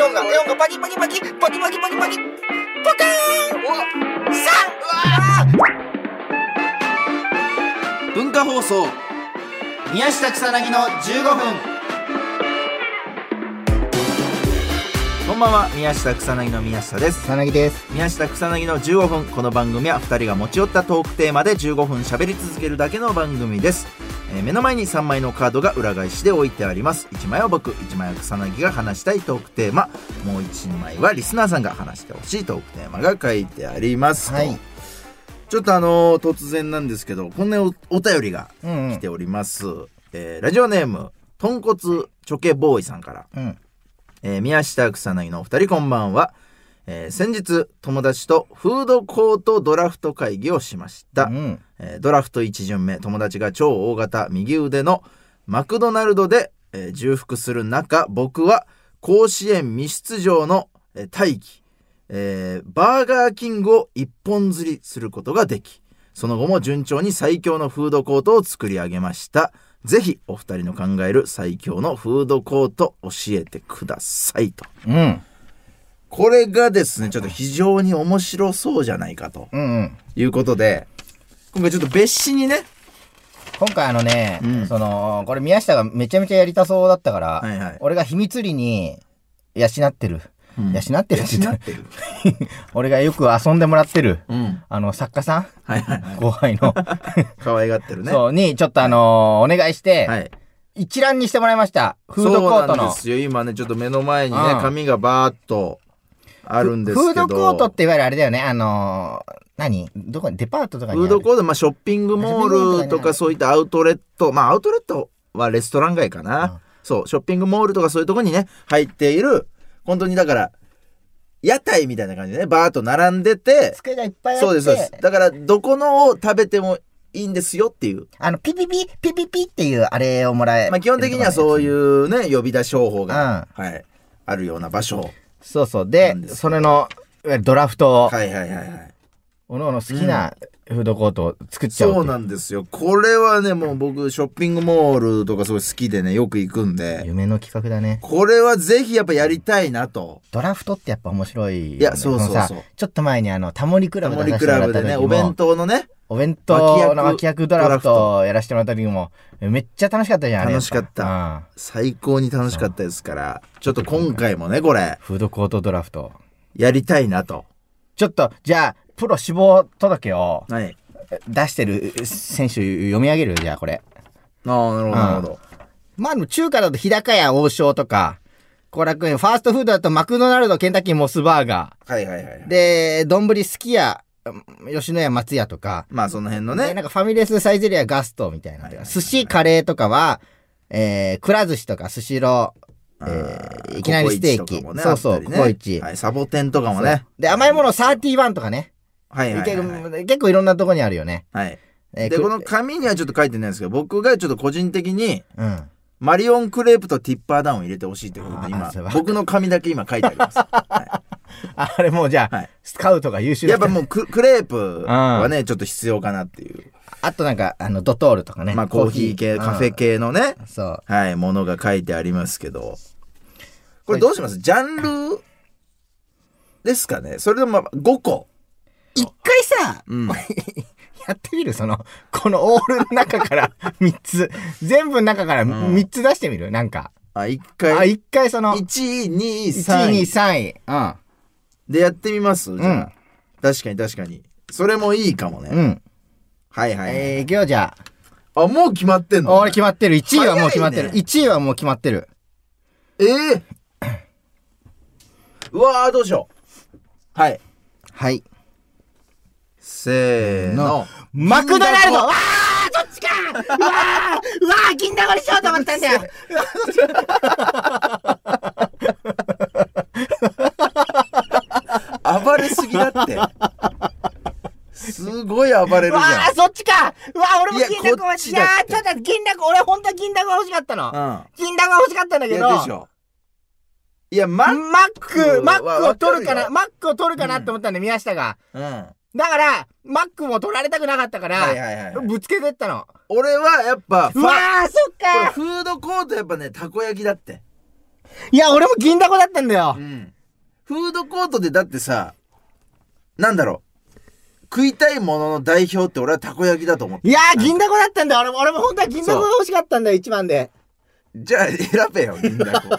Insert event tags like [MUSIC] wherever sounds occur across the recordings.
4が4がパキパキパキパキパキパキパキポカーンさあ文化放送宮下草薙の15分こんばんは宮下草薙の宮下です。草薙です。宮下草薙の15分。この番組は2人が持ち寄ったトークテーマで15分喋り続けるだけの番組です。えー目の前に3枚のカードが裏返しで置いてあります。1枚は僕1枚は草薙が話したいトークテーマ。もう1枚はリスナーさんが話してほしいトークテーマが書いてありますと。はい。ちょっとあのー突然なんですけどこんなおお便りがうんうん。来ております、えーラジオネーム豚骨チョケボーイさんから。うん。えー宮下草薙のお二人こんばんは、えー先日友達とフードコートドラフト会議をしました、うんえードラフト1巡目友達が超大型右腕のマクドナルドで、えー重複する中僕は甲子園未出場の、えー大義、えーバーガーキングを一本釣りすることができその後も順調に最強のフードコートを作り上げました。ぜひお二人の考える最強のフードコート教えてくださいと。うん。これがですねちょっと非常に面白そうじゃないかとうんうん。いうことで今回ちょっと別紙にね。今回あのね、うん。そのこれ宮下がめちゃめちゃやりたそうだったから、はいはい。俺が秘密裏に養ってる、うん。養ってるって言ってる。[LAUGHS] 俺がよく遊んでもらってる、うん。あの作家さん。はいはいはい。後輩の、[LAUGHS] 可愛がってるね。そうにちょっとあのーお願いして、はい。一覧にしてもらいました。フードコートそうなんのですよ。今ねちょっと目の前にねうん。紙がバーっとあるんですけど。フードコートっていわゆるあれだよね。あのー何？どこ？にデパートとかにフードコート、まあ、ショッピングモールとかそういったアウトレット、まあ、アウトレットはレストラン街かな。うん。そう、ショッピングモールとかそういうとこにね、入っている、本当にだから、屋台みたいな感じでね、バーっと並んでて、机がいっぱいあって。そうです、そうです。だから、どこのを食べてもいいんですよっていう。あのピピピピピピっていうあれをもらえまあ、基本的にはそうういうね、呼び出し方法が、はい、あるような場所。そうそう。でそれのいわゆるドラフト。を、はいはいはいはい。おのおの好きなフードコートを作っちゃおうそうっていなんですよ。これはね、もう僕、ショッピングモールとかすごい好きでね、よく行くんで、夢の企画だね。これはぜひやっぱやりたいなと。ドラフトってやっぱ面白いよね、いやそうそうそう。ちょっと前にあのタモリクラブタモリクラブでね、お弁当のね、お弁当の脇役ドラフトをやらせてもらった時もめっちゃ楽しかったじゃん楽しかった。うん。最高に楽しかったですから、ちょっと今回もね、これ、フードコートドラフト。やりたいなと。ちょっとじゃあプロ志望届をはい。出してる選手読み上げる？じゃあこれ。ああ、なるほど、なるほど。まあでも中華だと日高屋王将とか後楽園ファーストフードだとマクドナルドケンタッキーモスバーガはいはいはい。ーで丼すき家吉野家松屋とかまあその辺のね、でなんかファミレスサイゼリアガストみたいな、はいはいはい寿司カレーとかは、えー、くら寿司とかスシロー、えーいきなりステーキ、そうそう、ココイチ。はい、サボテンとかもね。で、甘いもの31とかね。はいはいはい、結はい。構結構いろんなとこにあるよね。はい。で、えーくこの紙にはちょっと書いてないんですけど、僕がちょっと個人的に、うん。マリオンクレープとティッパーダウンを入れてほしいということで、あ今僕の紙だけ今書いてあります。[LAUGHS] は [LAUGHS] あれもうじゃあ、はいスカウトが優秀い、だやっぱもうククレープはね、ちょっと必要かなっていう。あとなんか、あの、ドトールとかね。まあコーヒー系、カフェ。系のね、うんそう。はい、ものが書いてありますけど。これどうします？ジャンルですかね？それでもまあ5個。一回さ、うん。[LAUGHS] やってみる？その、このオールの中から [LAUGHS] 3つ、全部の中からん3つ出してみる？なんか。あ、1あ、回。一回その、1位、2位、1 3位、2位、位。3位。うん。でやってみます？じゃあ、うん確かに確かに。それもいいかもね。うん。はいはい、えー、今日じゃあ、もう決まってんあ、の？俺決まってる。1位はもう決まってる。早いね1位はもう決まってる。ええうわー、どうしよう。はい。はい。せーの。マクドナルドわーそっちかうわーうわー銀だこにしようと思ったんだよ [LAUGHS] 暴れすぎだって。すごい暴れるじうわゃーそっちかうわー俺も銀だこ欲しい。いやちょっと銀だこ、俺本当は銀だこ欲しかったの。ん。銀だこ欲しかったんだうん。いけど。や、でしょ。いや、マッマック、マックを取るかな、マックを取るかなって思ったんで、宮下が。うん。だから、マックも取られたくなかったから、はいはいはいはいぶつけてったの。俺はやっぱ、うわー、そっかフードコートやっぱね、たこ焼きだって。いや、俺も銀だこだったんだよう。ん。フードコートでだってさ、なんだろう。食いたいものの代表って俺はたこ焼きだと思って。いやー、銀だこだったんだよ。俺も、俺も本当は銀だこが欲しかったんだよ、一番で。じゃあ選べよ、銀だこ。[LAUGHS]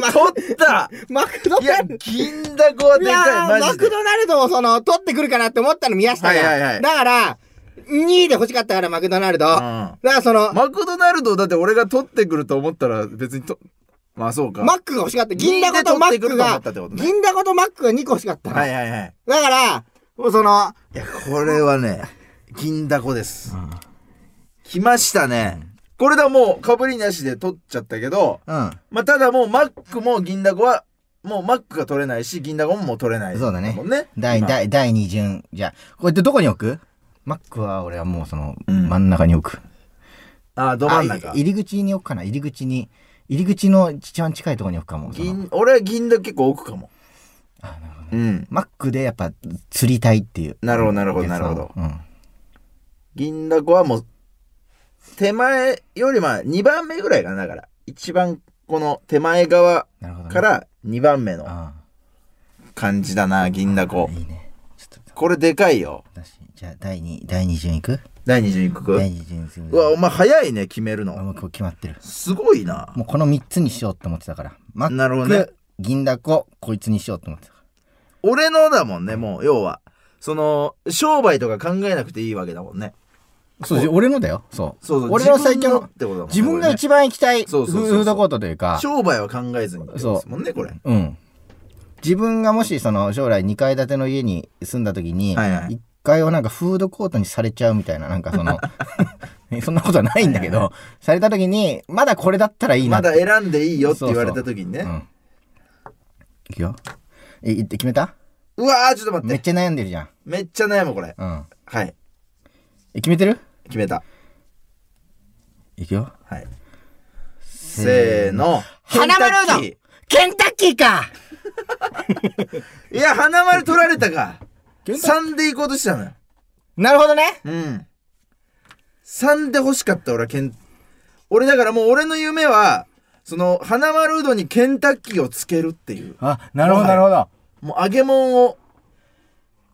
マ取ったマクドいやナルド。、銀だこはいでやかい、ーママジで。クドナルドをその、取ってくるかなって思ったの宮下が。はいはいはいだから、2位で欲しかったから、マクドナルド。だからその、マクドナルドだって俺が取ってくると思ったら別にと、まあそうか。マックが欲しかった。銀だことマックが銀だことマックが2個欲しかったの。はいはいはい。だから、もうその、いや、これはね、銀だこです。来ましたね。これだもう、かぶりなしで取っちゃったけど、うん。まあ、ただもう、マックも銀だこは、もうマックが取れないし、銀だこももう取れない。そうだね。第、今第、第2順。じゃあ、これってどこに置く？マックは俺はもうその、うん真ん中に置く。あ、ど真ん中あ。入り口に置くかな入り口に。入り口の一番近いところに置くかも。銀、俺は銀だこ結構置くかも。あなるほどねうん。マックでやっぱ釣りたいっていう。なるほどなるほどなるほどうん。銀だこはもう、手前よりまあ2番目ぐらいかな、だから。一番この手前側。から2番目のあ感じだな、銀だあこ。いいね。これでかいよ。私、じゃあ第2、第2順いく？第2順いく第2順すぐうわ、お前早いね、決めるあの。もうこう決まってる。すごいな。もうこの3つにしようって思ってたから。マック、なるほどね銀だこ、こいつにしようって思ってたか俺のだもんね、もう、要は。その、商売とか考えなくていいわけだもんね。ら。そう、俺のだよ。そう。そうそう。俺の最強の自分ってことだもんね自分がこれね一番行きたいフそうそうそうそうードコートというか、商売は考えずにってことですもんね、これ。うん。自分がもしその将来2階建ての家に住んだ時に、はいはい1階をなんかフードコートにされちゃうみたいな、なんかその、[LAUGHS] [LAUGHS] そんなことはないんだけど、された時に、まだこれだったらいいなま。だ選んでいいよって言われた時にね。うん。いくよ。え、いって決めた？うわー、ちょっと待っ。めってちゃ悩んでるじゃん。めっちゃ悩む、これ。うん。はい。え、決めてる？決めた。いくよ。はい。せーの。花丸うどんケンタッキーか [LAUGHS] いや、花丸取られたか。ケンタ3で行こうとしたのよ。なるほどね。うん。3で欲しかった、俺はケン、俺だからもう俺の夢は、その、花丸うどんにケンタッキーをつけるっていう。あ、なるほど、なるほど。もう揚げ物を、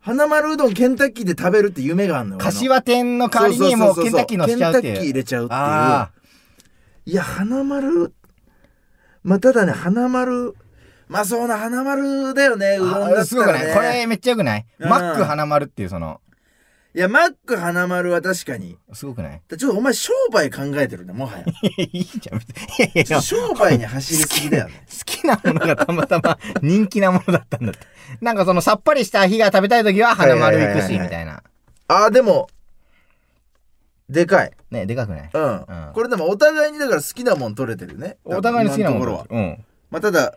花丸うどんケンタッキーで食べるって夢があるのよ。柏店の代わりにもうケンタッキー乗せちゃうっていう。ケンタッキー入れちゃうっていう。あいや、花丸、まあ、ただね、花丸、まあそうな、花丸だよね、うどんだったら、ね。あすごくない？これめっちゃよくない？うんマック花丸っていうその、いや、マック花丸は確かに。すごくない？ちょっとお前商売考えてるね、もはや。いいじゃん。別にいやいや商売に走りすぎだよね。好きなものがたまたま人気なものだったんだって。なんかそのさっぱりした日が食べたい時は花丸行くし、みたいな。あー、でも、でかい。ね、でかくないうん。うんこれでもお互いにだから好きなもん取れてるね。お互いに好きなもの今のところは。うん。まあただ、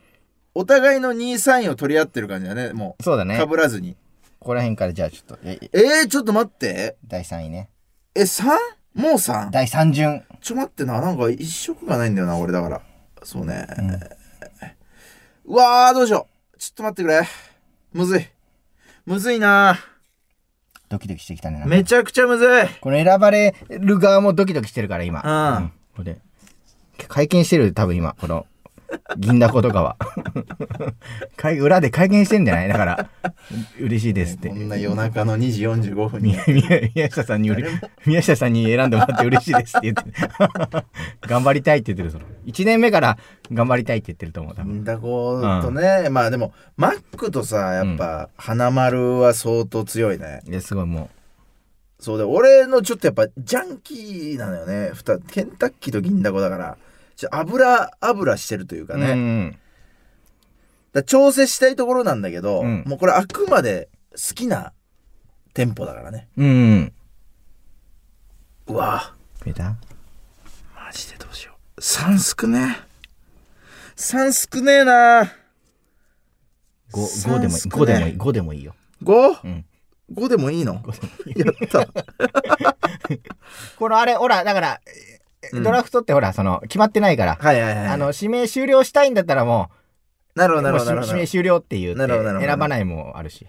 お互いの2位、3位を取り合ってる感じだね、もう。そうだね。こかぶらずに。こら辺からじゃあちょっと、ええー、ちょっと待って。第3位ね。え、3? もう 3? 第3順。ちょ待ってな、なんか一色がないんだよな、俺だから。そうね。うわー、どうしよう。ちょっと待ってくれ。むずい。むずいな。ドキドキしてきたね。めちゃくちゃむずい。この選ばれる側もドキドキしてるから今。うんこれ。会見してる多分今、この、銀だことかは。[LAUGHS] 会裏で会見してんじゃない？だから、嬉しいですって。こんな夜中の2時45分に。宮下さんにより宮下さんに選んでもらって嬉しいですって言って [LAUGHS] 頑張りたいって言ってるその1年目から頑張りたいって言ってると思う多分銀だことね、まあでも、マックとさ、やっぱ、花丸は相当強いね。いやすごいもそうで、俺のちょっとやっぱ、ジャンキーなのよね。ケンタッキーと銀だこだから、ちょ油、油してるというかう、ね。うん。だ調整したいところなんだけど、うん。もうこれあくまで好きな店舗だからね。うんうわ。見えた？マジでどうしよう。3少ね。え。3少ねえな。5, 5でもいい。三5でもいい。5でもいいよ。5?5、うん。5でもいいの？やった。[LAUGHS] このあれほらだから、ドラフトってほらその決まってないから、はいはいはい。あの指名終了したいんだったらもなるほどなるほどなるほど。指名終了っていう選ばないもあるし。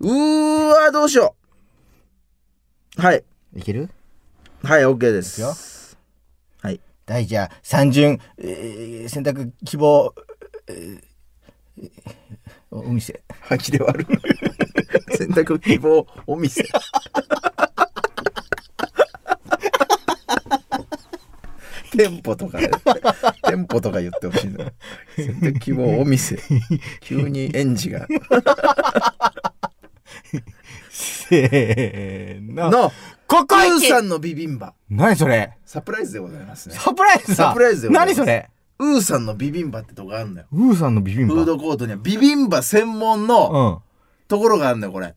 うーわどうしよう。はい。いける？はい OK でいくよ。すはい。第じゃあ、三巡、えー選択希望、えーおお店。吐きで割る。[LAUGHS] 選択希望お店店舗とかね店舗とか言ってほしいの。選択希望お店。急に園児が。せーの。のここプー行きさんのビビンバ。何それ？サプライズでございますね。サプライズだ。サプライズでございます。何それ？ウーさんのビビンバってとこあんのよ。ウーさんのビビンバ？フードコートにはビビンバ専門のうん。ところがあるんだよこれ。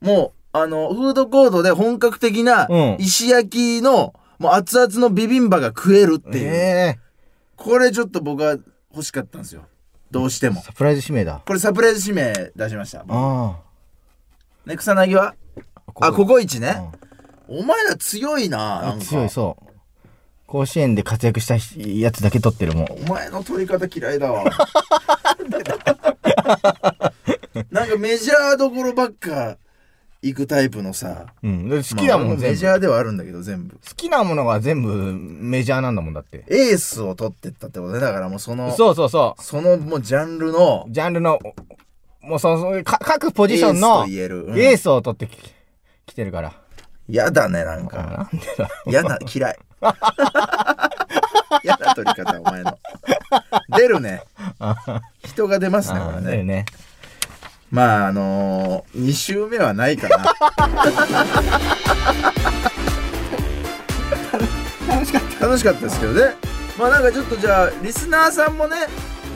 もうあのフードコートで本格的なうん。石焼きのもう熱々のビビンバが食えるっていう、え。これちょっと僕は欲しかったんですよ。どうしても。ー、サプライズ指名だ。これサプライズ指名出しました。あね草薙は？あ。あココイチね、うん。お前ら強いななんか。強い、そう。甲子園で活躍したやつだけ取ってるもん。お前の取り方嫌いだわ。[LAUGHS] なんかメジャーどころばっか行くタイプのさうん。で好きなもまあ。メジャーではあるんだけど全部好きなものが全部メジャーなんだもんだって。エースを取ってったってことねだからもうそのそうそうそそのもうジャンルのう。ジャンルの、もうその、か各ポジションエースのエースを取ってき来てるから。やだねなんかなんでだ嫌い [LAUGHS] 嫌な取り方お前の出るね [LAUGHS] 人が出ますねこれねね。まああのー、2週目はないかな。楽しかった。楽しかったですけどね。まあなんかちょっとじゃあリスナーさんもね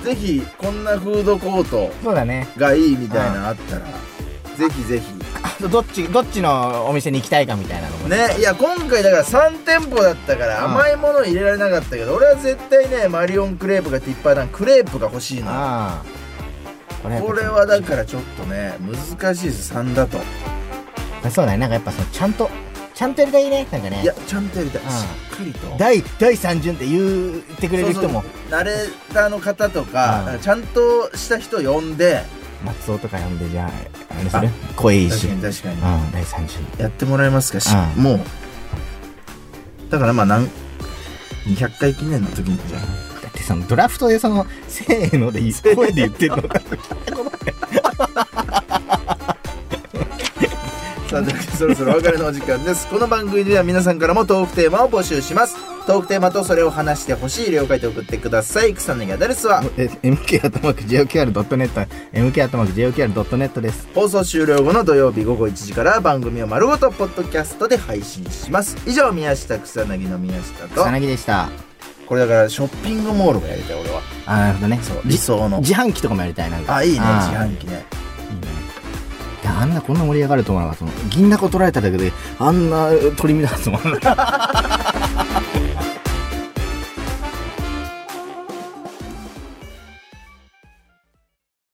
ぜひこんなフードコートそうだね。がいいみたいなのあったらぜひぜひ。あとどっち、どっちのお店に行きたいかみたいなのもね。いや今回だから3店舗だったからうん。甘いもの入れられなかったけど俺は絶対ねマリオンクレープがティッパーダンクレープが欲しいのああ。これこれはだからちょっとね難しいです。3だと。そうだね。なんかやっぱその、ちゃんと、ちゃんとやりたいね。なんかね。いやちゃんとやりたい。うん。しっかりと。第、第三巡って言ってくれる人も。ナレーターの方とか,、うん。ちゃんとした人呼んで。松尾とか呼んで、じゃあ、あれする？声いいし。確かうん、に確かに、第三巡。やってもらえますか？し、うん。もう。だからまあ何200回記念の時にじゃあ。だってそのドラフトでその、せーのでいい声で言ってるの。さあというわけでそろそろお別れのお時間ですこの番組では皆さんからもトークテーマを募集しますトークテーマとそれを話してほしい例を書いて送ってください草薙アドレスは？え MK アットマーク JOQR.net、MK アットマーク JOQR.net です。放送終了後の土曜日午後1時から番組を丸ごとポッドキャストで配信します以上宮下草薙の宮下と草薙でした。これだからショッピングモールがやりたい俺はあ、なるほどね。そうじ理想の自販機とかもやりたいな。あいいねあ自販機ねいや、あんなこんな盛り上がると思わなかった。銀だこ取られただけで、あんな取り乱すもん。